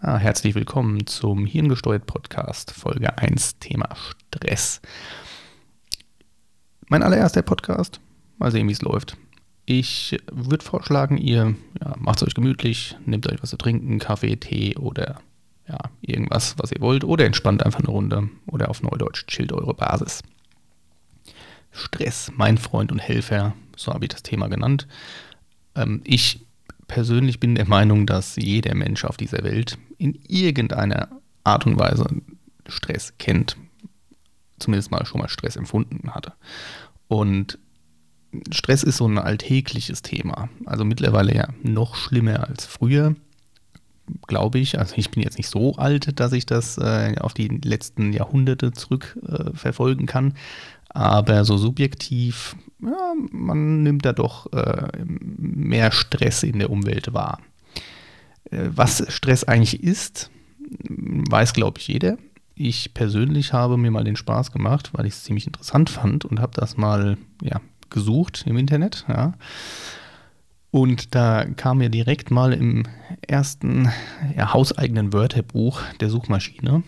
Ah, herzlich willkommen zum Hirngesteuert Podcast, Folge 1, Thema Stress. Mein allererster Podcast. Mal sehen, wie es läuft. Ich würde vorschlagen, ihr ja, macht es euch gemütlich, nehmt euch was zu trinken, Kaffee, Tee oder ja, irgendwas, was ihr wollt, oder entspannt einfach eine Runde oder auf Neudeutsch chillt eure Basis. Stress, mein Freund und Helfer, so habe ich das Thema genannt. Ähm, ich persönlich bin der Meinung, dass jeder Mensch auf dieser Welt in irgendeiner Art und Weise Stress kennt. Zumindest mal schon mal Stress empfunden hatte. Und Stress ist so ein alltägliches Thema. Also mittlerweile ja noch schlimmer als früher, glaube ich. Also ich bin jetzt nicht so alt, dass ich das äh, auf die letzten Jahrhunderte zurückverfolgen äh, kann. Aber so subjektiv, ja, man nimmt da doch äh, mehr Stress in der Umwelt wahr. Äh, was Stress eigentlich ist, weiß, glaube ich, jeder. Ich persönlich habe mir mal den Spaß gemacht, weil ich es ziemlich interessant fand und habe das mal ja, gesucht im Internet. Ja. Und da kam mir direkt mal im ersten ja, hauseigenen Wörterbuch der Suchmaschine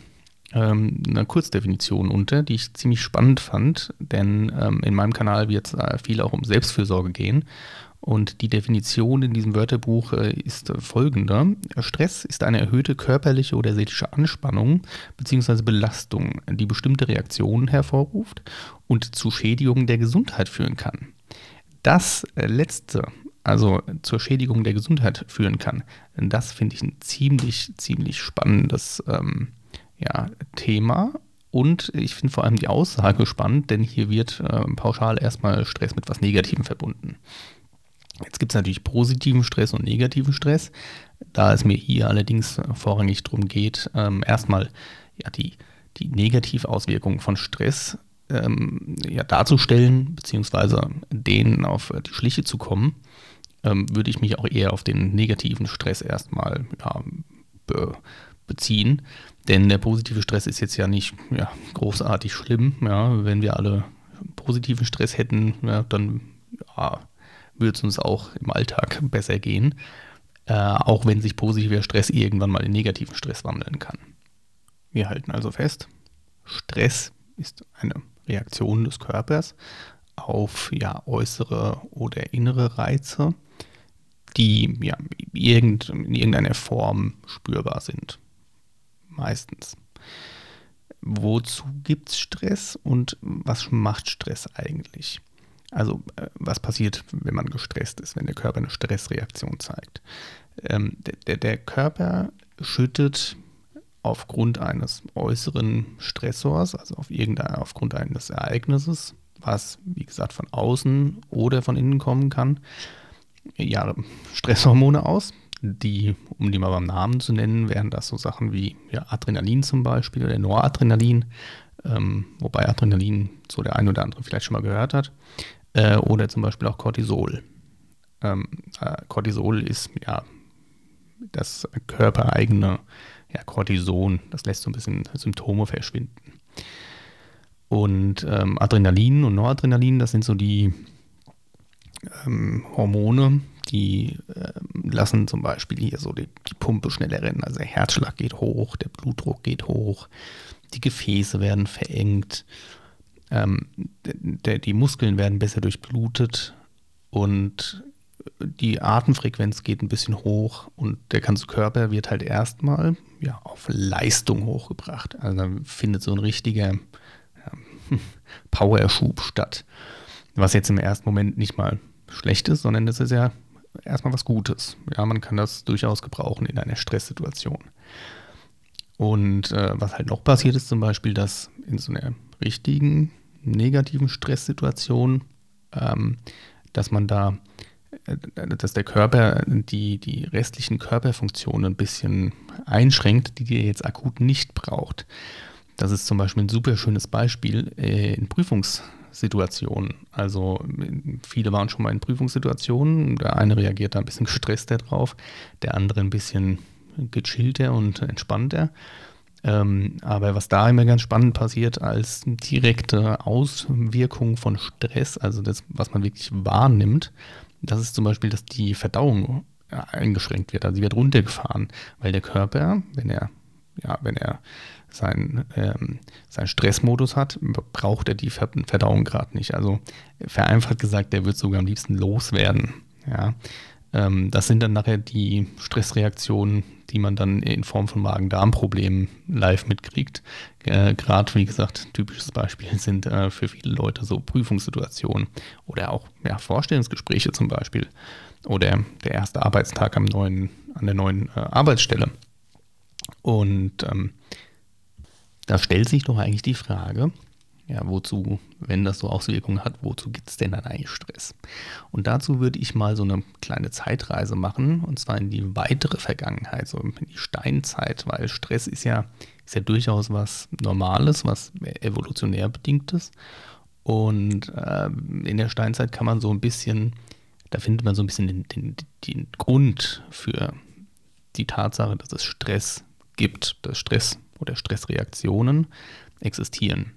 ähm, eine Kurzdefinition unter, die ich ziemlich spannend fand, denn ähm, in meinem Kanal wird es äh, viel auch um Selbstfürsorge gehen. Und die Definition in diesem Wörterbuch äh, ist folgende. Stress ist eine erhöhte körperliche oder seelische Anspannung bzw. Belastung, die bestimmte Reaktionen hervorruft und zu Schädigungen der Gesundheit führen kann. Das letzte, also zur Schädigung der Gesundheit führen kann, das finde ich ein ziemlich, ziemlich spannendes ähm, ja, Thema. Und ich finde vor allem die Aussage spannend, denn hier wird äh, pauschal erstmal Stress mit was Negativem verbunden. Jetzt gibt es natürlich positiven Stress und negativen Stress. Da es mir hier allerdings vorrangig darum geht, ähm, erstmal ja, die, die Negativauswirkungen von Stress ähm, ja, darzustellen, beziehungsweise denen auf die Schliche zu kommen, ähm, würde ich mich auch eher auf den negativen Stress erstmal ja, be beziehen. Denn der positive Stress ist jetzt ja nicht ja, großartig schlimm. Ja, wenn wir alle positiven Stress hätten, ja, dann ja, würde es uns auch im Alltag besser gehen. Äh, auch wenn sich positiver Stress irgendwann mal in negativen Stress wandeln kann. Wir halten also fest, Stress ist eine Reaktion des Körpers auf ja, äußere oder innere Reize, die ja, in irgendeiner Form spürbar sind meistens. Wozu gibt es Stress und was macht Stress eigentlich? Also äh, was passiert, wenn man gestresst ist, wenn der Körper eine Stressreaktion zeigt? Ähm, der, der Körper schüttet aufgrund eines äußeren Stressors, also auf aufgrund eines Ereignisses, was wie gesagt von außen oder von innen kommen kann, ja, Stresshormone aus die, um die mal beim Namen zu nennen, wären das so Sachen wie ja, Adrenalin zum Beispiel oder Noradrenalin, ähm, wobei Adrenalin so der ein oder andere vielleicht schon mal gehört hat, äh, oder zum Beispiel auch Cortisol. Ähm, äh, Cortisol ist ja das körpereigene ja, Cortison, das lässt so ein bisschen Symptome verschwinden. Und ähm, Adrenalin und Noradrenalin, das sind so die ähm, Hormone, die äh, lassen zum Beispiel hier so die, die, Pumpe schneller rennen. Also der Herzschlag geht hoch, der Blutdruck geht hoch, die Gefäße werden verengt, ähm, der, die Muskeln werden besser durchblutet und die Atemfrequenz geht ein bisschen hoch und der ganze Körper wird halt erstmal ja, auf Leistung hochgebracht. Also dann findet so ein richtiger ja, Powerschub statt. Was jetzt im ersten Moment nicht mal schlecht ist, sondern das ist ja erstmal was Gutes. Ja, man kann das durchaus gebrauchen in einer Stresssituation. Und äh, was halt noch passiert ist zum Beispiel, dass in so einer richtigen negativen Stresssituation, ähm, dass man da, äh, dass der Körper die, die restlichen Körperfunktionen ein bisschen einschränkt, die er jetzt akut nicht braucht. Das ist zum Beispiel ein super schönes Beispiel äh, in Prüfungs- Situationen. Also viele waren schon mal in Prüfungssituationen. Der eine reagiert da ein bisschen gestresster drauf, der andere ein bisschen gechillter und entspannter. Ähm, aber was da immer ganz spannend passiert als direkte Auswirkung von Stress, also das, was man wirklich wahrnimmt, das ist zum Beispiel, dass die Verdauung eingeschränkt wird. Also sie wird runtergefahren, weil der Körper, wenn er, ja, wenn er seinen, ähm, seinen Stressmodus hat, braucht er die Verdauung gerade nicht. Also vereinfacht gesagt, der wird sogar am liebsten loswerden. Ja. Ähm, das sind dann nachher die Stressreaktionen, die man dann in Form von Magen-Darm-Problemen live mitkriegt. Äh, Gerade, wie gesagt, typisches Beispiel sind äh, für viele Leute so Prüfungssituationen oder auch ja, Vorstellungsgespräche zum Beispiel oder der erste Arbeitstag am neuen, an der neuen äh, Arbeitsstelle. Und ähm, da stellt sich doch eigentlich die Frage, ja, wozu, wenn das so Auswirkungen hat, wozu gibt es denn dann eigentlich Stress? Und dazu würde ich mal so eine kleine Zeitreise machen, und zwar in die weitere Vergangenheit, so in die Steinzeit, weil Stress ist ja, ist ja durchaus was Normales, was evolutionär bedingtes. Und äh, in der Steinzeit kann man so ein bisschen, da findet man so ein bisschen den, den, den Grund für die Tatsache, dass es Stress gibt, dass Stress oder Stressreaktionen existieren.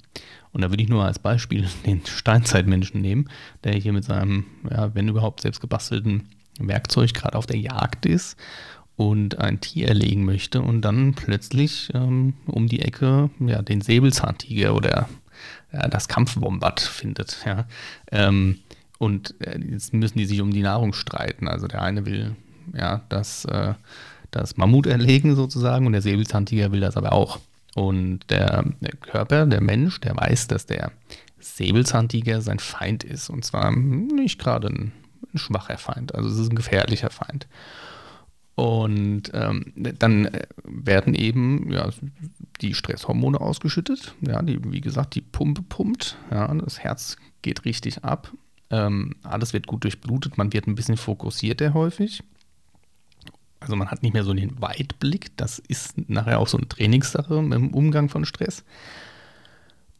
Und da würde ich nur als Beispiel den Steinzeitmenschen nehmen, der hier mit seinem, ja, wenn überhaupt selbst gebastelten Werkzeug gerade auf der Jagd ist und ein Tier erlegen möchte und dann plötzlich ähm, um die Ecke ja, den Säbelzahntiger oder ja, das Kampfwombat findet. Ja. Ähm, und äh, jetzt müssen die sich um die Nahrung streiten. Also der eine will ja das, äh, das Mammut erlegen sozusagen und der Säbelzahntiger will das aber auch. Und der, Körper, der Mensch, der weiß, dass der Säbelzahntiger sein Feind ist. Und zwar nicht gerade ein, ein schwacher Feind, also es ist ein gefährlicher Feind. Und ähm, dann werden eben ja, die Stresshormone ausgeschüttet. Ja, die, wie gesagt, die Pumpe pumpt. Ja, das Herz geht richtig ab. Ähm, alles wird gut durchblutet. Man wird ein bisschen fokussierter häufig. Also man hat nicht mehr so den Weitblick. Das ist nachher auch so eine Trainingssache im Umgang von Stress.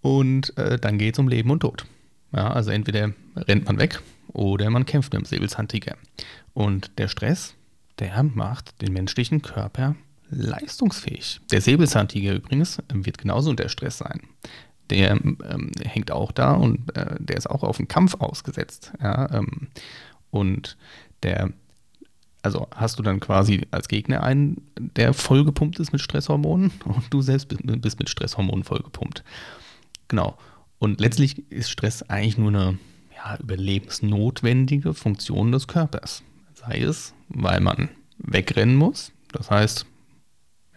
Und äh, dann geht es um Leben und Tod. Ja, also entweder rennt man weg oder man kämpft mit dem Säbelzahntiger. Und der Stress, der macht den menschlichen Körper leistungsfähig. Der Säbelzahntiger übrigens wird genauso unter Stress sein. Der ähm, hängt auch da und äh, der ist auch auf den Kampf ausgesetzt. Ja, ähm, und der also hast du dann quasi als Gegner einen, der vollgepumpt ist mit Stresshormonen und du selbst bist mit Stresshormonen vollgepumpt. Genau. Und letztlich ist Stress eigentlich nur eine ja, überlebensnotwendige Funktion des Körpers. Sei es, weil man wegrennen muss, das heißt,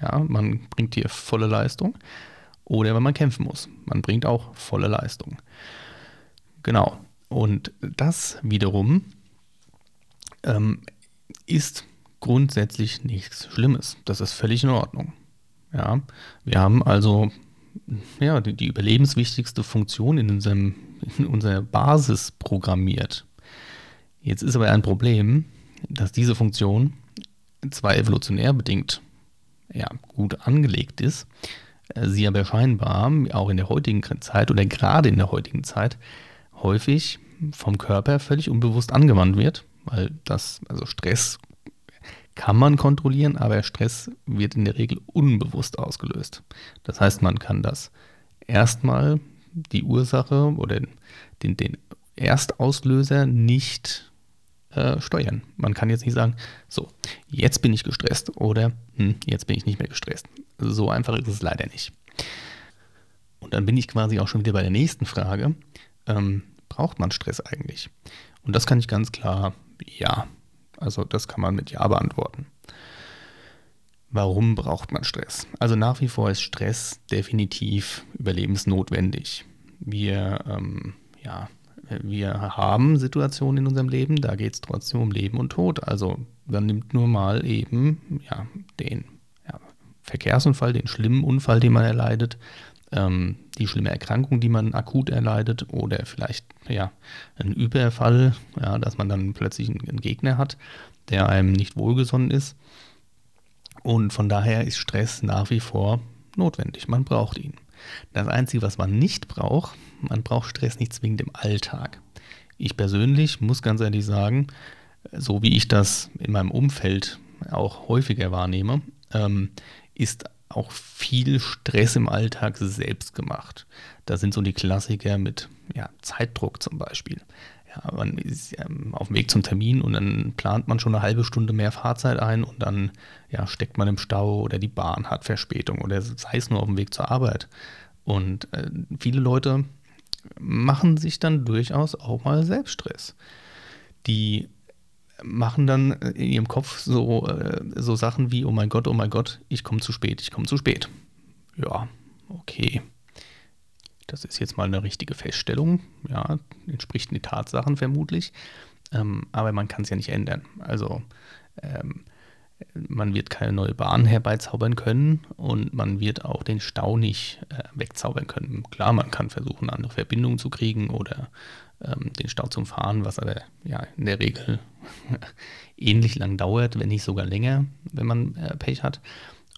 ja, man bringt hier volle Leistung, oder weil man kämpfen muss. Man bringt auch volle Leistung. Genau. Und das wiederum ähm, ist grundsätzlich nichts Schlimmes. Das ist völlig in Ordnung. Ja, wir haben also ja, die, die überlebenswichtigste Funktion in, unserem, in unserer Basis programmiert. Jetzt ist aber ein Problem, dass diese Funktion zwar evolutionär bedingt ja, gut angelegt ist, sie aber scheinbar auch in der heutigen Zeit oder gerade in der heutigen Zeit häufig vom Körper völlig unbewusst angewandt wird weil das, also Stress kann man kontrollieren, aber Stress wird in der Regel unbewusst ausgelöst. Das heißt, man kann das erstmal die Ursache oder den, den Erstauslöser nicht äh, steuern. Man kann jetzt nicht sagen, so, jetzt bin ich gestresst oder hm, jetzt bin ich nicht mehr gestresst. So einfach ist es leider nicht. Und dann bin ich quasi auch schon wieder bei der nächsten Frage. Ähm, braucht man Stress eigentlich? Und das kann ich ganz klar ja. Also das kann man mit Ja beantworten. Warum braucht man Stress? Also nach wie vor ist Stress definitiv überlebensnotwendig. Wir, ähm, ja, wir haben Situationen in unserem Leben, da geht es trotzdem um Leben und Tod. Also man nimmt nur mal eben ja, den ja, Verkehrsunfall, den schlimmen Unfall, den man erleidet, ähm, die schlimme Erkrankung, die man akut erleidet oder vielleicht ja, ein Überfall, ja, dass man dann plötzlich einen, Gegner hat, der einem nicht wohlgesonnen ist. Und von daher ist Stress nach wie vor notwendig. Man braucht ihn. Das Einzige, was man nicht braucht, man braucht Stress nicht zwingend im Alltag. Ich persönlich muss ganz ehrlich sagen, so wie ich das in meinem Umfeld auch häufiger wahrnehme, ähm, ist auch viel Stress im Alltag selbst gemacht. Da sind so die Klassiker mit ja, Zeitdruck zum Beispiel. ja, man ist ähm, auf dem Weg zum Termin und dann plant man schon eine halbe Stunde mehr Fahrzeit ein und dann ja, steckt man im Stau oder die Bahn hat Verspätung oder sei es nur auf dem Weg zur Arbeit. Und äh, viele Leute machen sich dann durchaus auch mal Selbststress. Die machen dann in ihrem Kopf so, äh, so Sachen wie, oh mein Gott, oh mein Gott, ich komme zu spät, ich komme zu spät. Ja, okay. Das ist jetzt mal eine richtige Feststellung, ja, entspricht den Tatsachen vermutlich, ähm, aber man kann es ja nicht ändern. Also ähm, man wird keine neue Bahn herbeizaubern können und man wird auch den Stau nicht äh, wegzaubern können. Klar, man kann versuchen, andere Verbindungen zu kriegen oder ähm, den Stau zu fahren, was aber ja in der Regel ähnlich lang dauert, wenn nicht sogar länger, wenn man äh, Pech hat.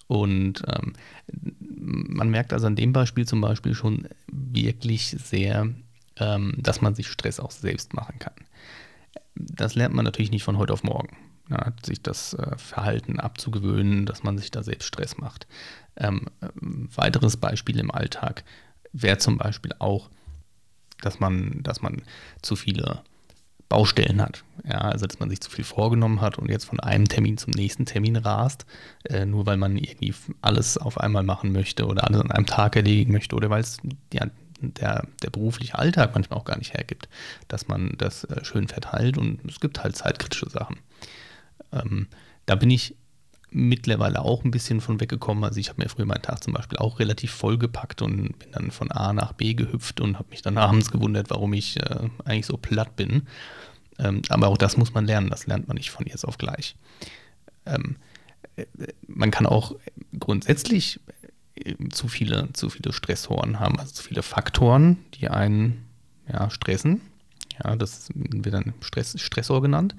Und ähm, man merkt also an dem Beispiel zum Beispiel schon wirklich sehr, ähm, dass man sich Stress auch selbst machen kann. Das lernt man natürlich nicht von heute auf morgen. Ja, sich das äh, Verhalten abzugewöhnen, dass man sich da selbst Stress macht. Ähm, weiteres Beispiel im Alltag wäre zum Beispiel auch, dass man, dass man zu viele Baustellen hat. Ja, also dass man sich zu viel vorgenommen hat und jetzt von einem Termin zum nächsten Termin rast, äh, nur weil man irgendwie alles auf einmal machen möchte oder alles an einem Tag erledigen möchte oder weil es ja, der, der berufliche Alltag manchmal auch gar nicht hergibt, dass man das äh, schön verteilt und es gibt halt zeitkritische Sachen. Ähm, da bin ich mittlerweile auch ein bisschen von weggekommen. Also ich habe mir früher meinen Tag zum Beispiel auch relativ vollgepackt und bin dann von A nach B gehüpft und habe mich dann abends gewundert, warum ich äh, eigentlich so platt bin. Ähm, aber auch das muss man lernen, das lernt man nicht von jetzt auf gleich. Ähm, äh, man kann auch grundsätzlich äh, zu viele, zu viele Stressoren haben, also zu viele Faktoren, die einen ja, stressen. Ja, das wird dann Stress, Stressor genannt.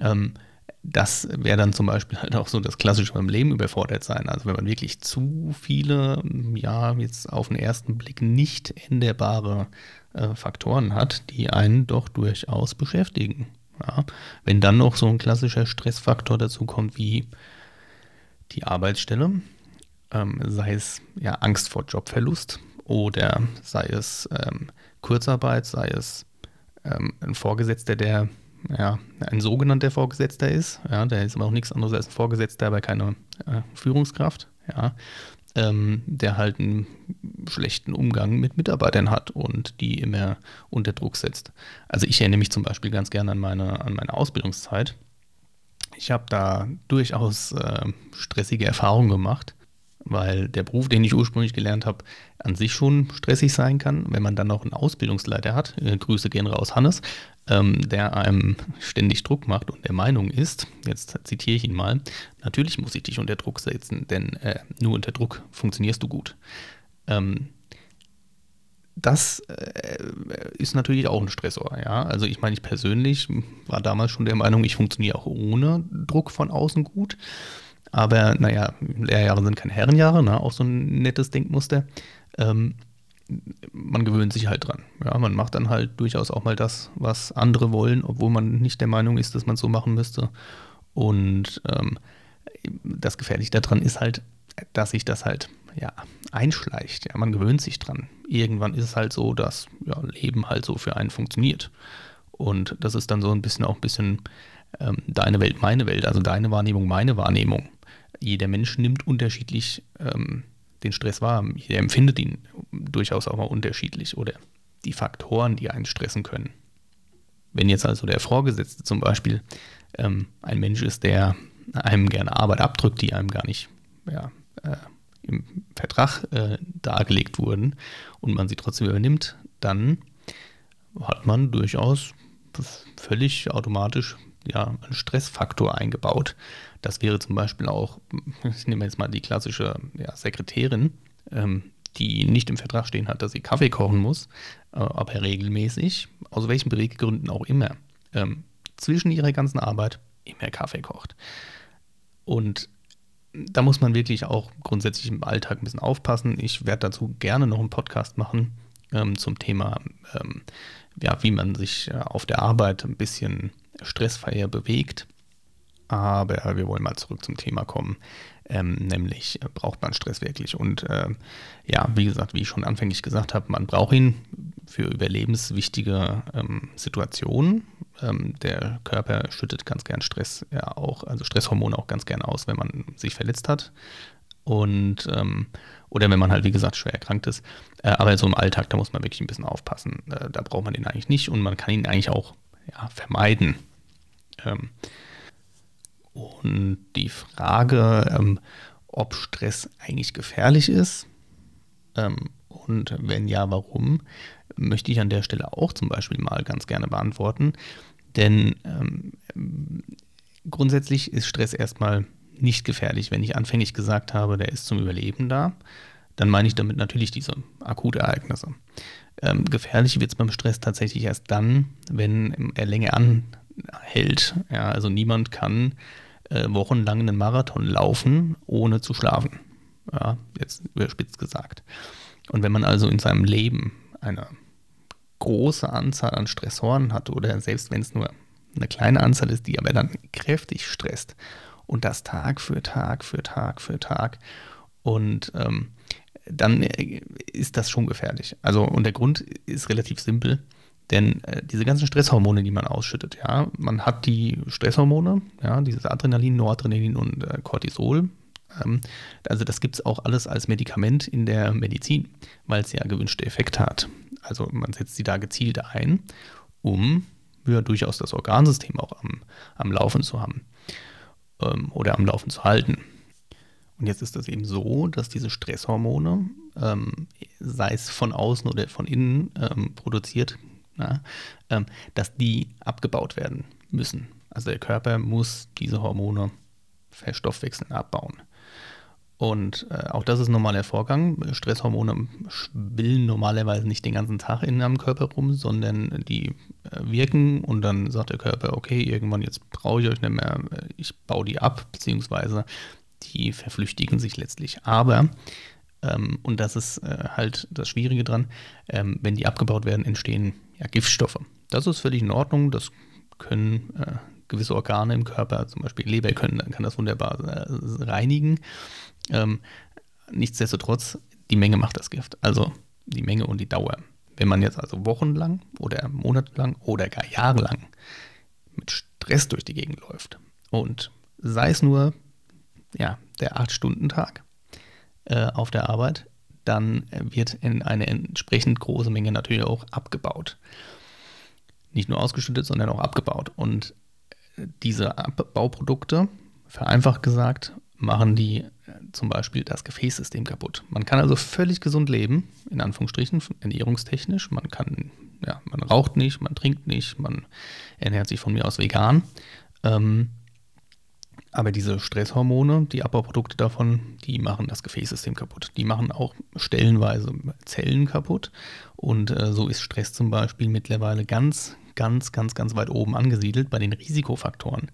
Ähm, das wäre dann zum Beispiel halt auch so das klassische beim Leben überfordert sein. Also wenn man wirklich zu viele, ja, jetzt auf den ersten Blick nicht änderbare äh, Faktoren hat, die einen doch durchaus beschäftigen. Ja. Wenn dann noch so ein klassischer Stressfaktor dazu kommt wie die Arbeitsstelle, ähm, sei es ja Angst vor Jobverlust oder sei es ähm, Kurzarbeit, sei es ähm, ein Vorgesetzter, der ja, ein sogenannter Vorgesetzter ist. Ja, der ist aber auch nichts anderes als ein Vorgesetzter, aber keine äh, Führungskraft. Ja, ähm, der halt einen schlechten Umgang mit Mitarbeitern hat und die immer unter Druck setzt. Also ich erinnere mich zum Beispiel ganz gerne an meine, an meine Ausbildungszeit. Ich habe da durchaus äh, stressige Erfahrungen gemacht weil der Beruf, den ich ursprünglich gelernt habe, an sich schon stressig sein kann. Wenn man dann noch einen Ausbildungsleiter hat, äh, Grüße gehen raus, Hannes, ähm, der einem ständig Druck macht und der Meinung ist, jetzt zitiere ich ihn mal, natürlich muss ich dich unter Druck setzen, denn äh, nur unter Druck funktionierst du gut. Ähm, das äh, ist natürlich auch ein Stressor, ja. Also ich meine, ich persönlich war damals schon der Meinung, ich funktioniere auch ohne Druck von außen gut. Aber naja, Lehrjahre sind keine Herrenjahre, ne? auch so ein nettes Denkmuster. Ähm, man gewöhnt sich halt dran. Ja, man macht dann halt durchaus auch mal das, was andere wollen, obwohl man nicht der Meinung ist, dass man es so machen müsste. Und ähm, das Gefährliche daran ist halt, dass sich das halt ja, einschleicht. Ja, man gewöhnt sich dran. Irgendwann ist es halt so, dass ja, Leben halt so für einen funktioniert. Und das ist dann so ein bisschen auch ein bisschen ähm, deine Welt, meine Welt, also deine Wahrnehmung, meine Wahrnehmung jeder Mensch nimmt unterschiedlich ähm, den Stress wahr. Jeder empfindet ihn durchaus auch mal unterschiedlich oder die Faktoren, die einen stressen können. Wenn jetzt also der Vorgesetzte zum Beispiel ähm, ein Mensch ist, der einem gerne Arbeit abdrückt, die einem gar nicht ja, äh, im Vertrag äh, dargelegt wurden und man sie trotzdem übernimmt, dann hat man durchaus völlig automatisch ja, einen Stressfaktor eingebaut. Das wäre zum Beispiel auch, ich nehme jetzt mal die klassische ja, Sekretärin, ähm, die nicht im Vertrag stehen hat, dass sie Kaffee kochen muss, äh, aber regelmäßig, aus welchen Beweggründen auch immer, ähm, zwischen ihrer ganzen Arbeit immer Kaffee kocht. Und da muss man wirklich auch grundsätzlich im Alltag ein bisschen aufpassen. Ich werde dazu gerne noch einen Podcast machen ähm, zum Thema, ähm, ja, wie man sich äh, auf der Arbeit ein bisschen stressfreier bewegt. Aber wir wollen mal zurück zum Thema kommen, ähm, nämlich äh, braucht man Stress wirklich? Und äh, ja, wie gesagt, wie ich schon anfänglich gesagt habe, man braucht ihn für überlebenswichtige ähm, Situationen. Ähm, der Körper schüttet ganz gern Stress ja auch, also Stresshormone auch ganz gern aus, wenn man sich verletzt hat. Und ähm, oder wenn man halt, wie gesagt, schwer erkrankt ist. Äh, aber so im Alltag, da muss man wirklich ein bisschen aufpassen. Äh, da braucht man den eigentlich nicht und man kann ihn eigentlich auch ja, vermeiden. Und die Frage, ähm, ob Stress eigentlich gefährlich ist ähm, und wenn ja, warum, möchte ich an der Stelle auch zum Beispiel mal ganz gerne beantworten. Denn ähm, grundsätzlich ist Stress erstmal nicht gefährlich. Wenn ich anfänglich gesagt habe, der ist zum Überleben da, dann meine ich damit natürlich diese Akutereignisse. Ähm, gefährlich wird es beim Stress tatsächlich erst dann, wenn er länger anhält. Ja, also niemand kann äh, wochenlang einen Marathon laufen, ohne zu schlafen. Ja, jetzt überspitzt gesagt. Und wenn man also in seinem Leben eine große Anzahl an Stressoren hat oder selbst wenn es nur eine kleine Anzahl ist, die aber dann kräftig stresst und das Tag für Tag für Tag für Tag und ähm, dann äh, ist das schon gefährlich. Also und der Grund ist relativ simpel. Denn äh, diese ganzen Stresshormone, die man ausschüttet, ja, man hat die Stresshormone, ja, dieses Adrenalin, Noradrenalin und äh, Cortisol. Ähm, also das gibt es auch alles als Medikament in der Medizin, weil es ja gewünschte Effekte hat. Also man setzt sie da gezielt ein, um ja, durchaus das Organsystem auch am, am Laufen zu haben ähm, oder am Laufen zu halten. Und jetzt ist es eben so, dass diese Stresshormone, ähm, sei es von außen oder von innen ähm, produziert, na, ähm, dass die abgebaut werden müssen. Also der Körper muss diese Hormone verstoffwechseln, abbauen. Und äh, auch das ist ein normaler Vorgang. Stresshormone schwillen normalerweise nicht den ganzen Tag in einem Körper rum, sondern die äh, wirken und dann sagt der Körper, okay, irgendwann jetzt brauche ich euch nicht mehr, ich baue die ab, beziehungsweise die verflüchtigen sich letztlich. Aber ähm, und das ist äh, halt das Schwierige dran. Ähm, wenn die abgebaut werden, entstehen ja, Giftstoffe. Das ist völlig in Ordnung. Das können äh, gewisse Organe im Körper, zum Beispiel Leber, können, kann das wunderbar äh, reinigen. Ähm, nichtsdestotrotz, die Menge macht das Gift. Also die Menge und die Dauer. Wenn man jetzt also wochenlang oder monatelang oder gar jahrelang mit Stress durch die Gegend läuft und sei es nur ja, der 8-Stunden-Tag, äh, auf der Arbeit, dann wird in eine entsprechend große Menge natürlich auch abgebaut. Nicht nur ausgeschüttet, sondern auch abgebaut. Und diese Abbauprodukte, vereinfacht gesagt, machen die äh, zum Beispiel das Gefäßsystem kaputt. Man kann also völlig gesund leben, in Anführungsstrichen, ernährungstechnisch. Man kann, ja, man raucht nicht, man trinkt nicht, man ernährt sich von mir aus vegan. Ähm, aber diese Stresshormone, die Abbauprodukte davon, die machen das Gefäßsystem kaputt. Die machen auch stellenweise Zellen kaputt. Und äh, so ist Stress zum Beispiel mittlerweile ganz, ganz, ganz, ganz weit oben angesiedelt bei den Risikofaktoren,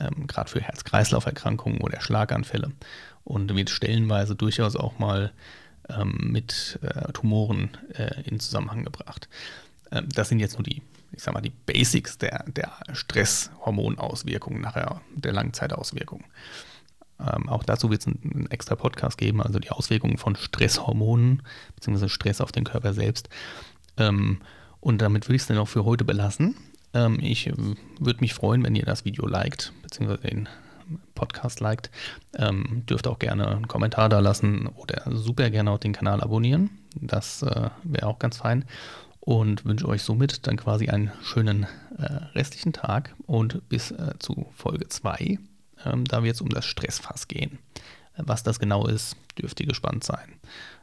ähm, gerade für Herz-Kreislauf-Erkrankungen oder Schlaganfälle. Und wird stellenweise durchaus auch mal ähm, mit äh, Tumoren äh, in Zusammenhang gebracht. Ähm, das sind jetzt nur die ich sag mal, die Basics der, der Stresshormonauswirkungen nachher, der Langzeitauswirkungen. Ähm, auch dazu wird es einen, einen, extra Podcast geben, also die Auswirkungen von Stresshormonen bzw. Stress auf den Körper selbst. Ähm, und damit würde ich es dann auch für heute belassen. Ähm, ich würde mich freuen, wenn ihr das Video liked, bzw. den Podcast liked. Ähm, dürft auch gerne einen Kommentar da lassen oder super gerne auch den Kanal abonnieren. Das äh, wäre auch ganz fein und wünsche euch somit dann quasi einen schönen äh, restlichen Tag und bis äh, zu Folge 2. Ähm, da wird es um das Stressfass gehen. Was das genau ist, dürft ihr gespannt sein.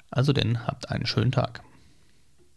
Also denn, habt einen schönen Tag.